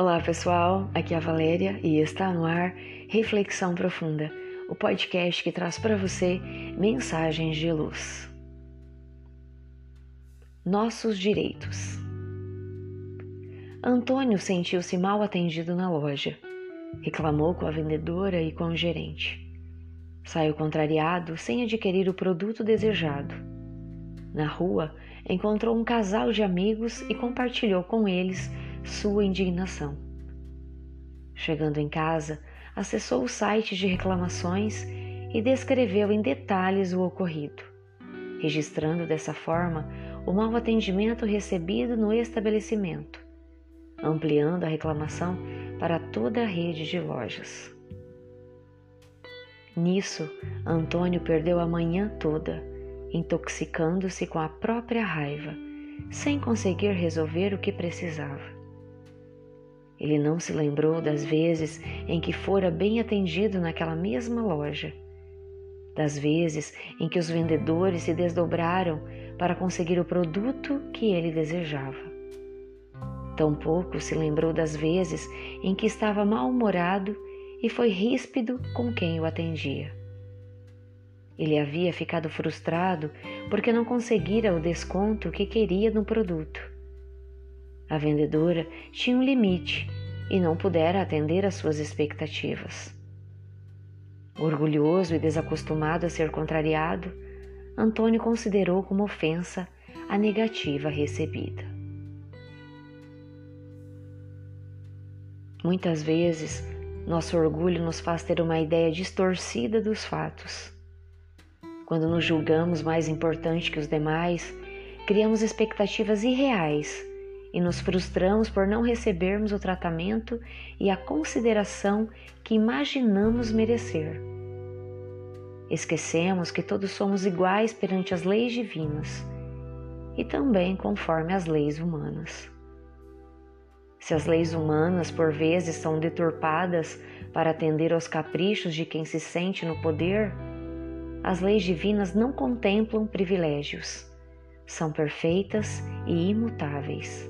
Olá pessoal, aqui é a Valéria e está no ar Reflexão Profunda, o podcast que traz para você mensagens de luz. Nossos direitos. Antônio sentiu-se mal atendido na loja. Reclamou com a vendedora e com o gerente. Saiu contrariado sem adquirir o produto desejado. Na rua, encontrou um casal de amigos e compartilhou com eles sua indignação. Chegando em casa, acessou o site de reclamações e descreveu em detalhes o ocorrido, registrando dessa forma o mau atendimento recebido no estabelecimento, ampliando a reclamação para toda a rede de lojas. Nisso, Antônio perdeu a manhã toda, intoxicando-se com a própria raiva, sem conseguir resolver o que precisava. Ele não se lembrou das vezes em que fora bem atendido naquela mesma loja, das vezes em que os vendedores se desdobraram para conseguir o produto que ele desejava. Tampouco se lembrou das vezes em que estava mal-humorado e foi ríspido com quem o atendia. Ele havia ficado frustrado porque não conseguira o desconto que queria no produto a vendedora tinha um limite e não pudera atender às suas expectativas. Orgulhoso e desacostumado a ser contrariado, Antônio considerou como ofensa a negativa recebida. Muitas vezes, nosso orgulho nos faz ter uma ideia distorcida dos fatos. Quando nos julgamos mais importante que os demais, criamos expectativas irreais e nos frustramos por não recebermos o tratamento e a consideração que imaginamos merecer. Esquecemos que todos somos iguais perante as leis divinas e também conforme as leis humanas. Se as leis humanas por vezes são deturpadas para atender aos caprichos de quem se sente no poder, as leis divinas não contemplam privilégios, são perfeitas e imutáveis.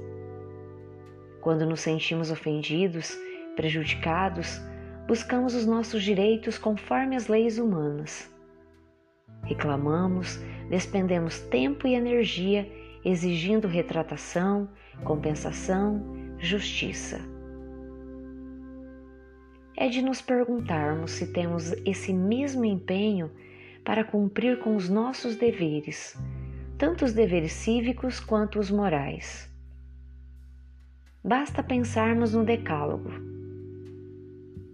Quando nos sentimos ofendidos, prejudicados, buscamos os nossos direitos conforme as leis humanas. Reclamamos, despendemos tempo e energia exigindo retratação, compensação, justiça. É de nos perguntarmos se temos esse mesmo empenho para cumprir com os nossos deveres, tanto os deveres cívicos quanto os morais. Basta pensarmos no Decálogo.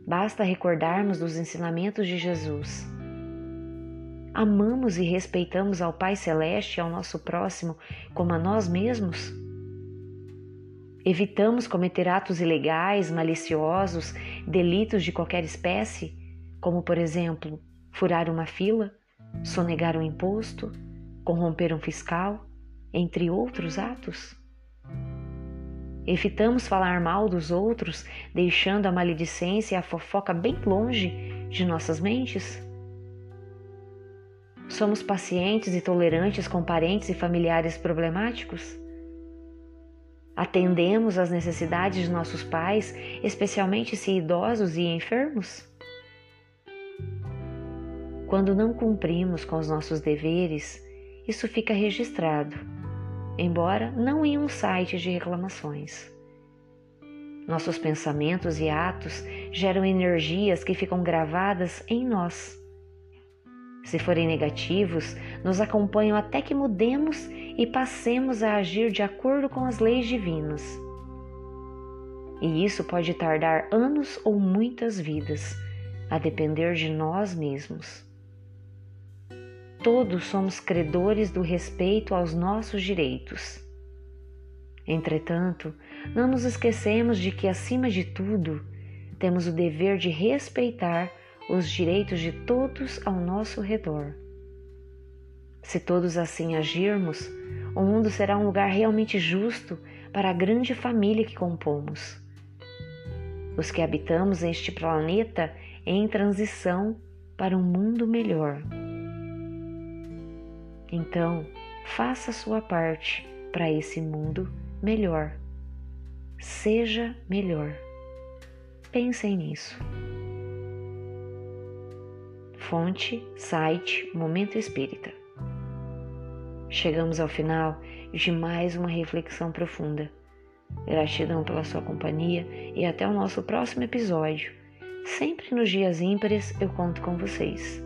Basta recordarmos dos ensinamentos de Jesus. Amamos e respeitamos ao Pai Celeste e ao nosso próximo como a nós mesmos? Evitamos cometer atos ilegais, maliciosos, delitos de qualquer espécie, como, por exemplo, furar uma fila, sonegar um imposto, corromper um fiscal, entre outros atos? Evitamos falar mal dos outros, deixando a maledicência e a fofoca bem longe de nossas mentes? Somos pacientes e tolerantes com parentes e familiares problemáticos? Atendemos às necessidades de nossos pais, especialmente se idosos e enfermos? Quando não cumprimos com os nossos deveres, isso fica registrado embora não em um site de reclamações. Nossos pensamentos e atos geram energias que ficam gravadas em nós. Se forem negativos, nos acompanham até que mudemos e passemos a agir de acordo com as leis divinas. E isso pode tardar anos ou muitas vidas, a depender de nós mesmos. Todos somos credores do respeito aos nossos direitos. Entretanto, não nos esquecemos de que, acima de tudo, temos o dever de respeitar os direitos de todos ao nosso redor. Se todos assim agirmos, o mundo será um lugar realmente justo para a grande família que compomos. Os que habitamos este planeta em transição para um mundo melhor. Então, faça sua parte para esse mundo melhor. Seja melhor. Pensem nisso. Fonte, site, Momento Espírita. Chegamos ao final de mais uma reflexão profunda. Gratidão pela sua companhia e até o nosso próximo episódio. Sempre nos dias ímpares eu conto com vocês.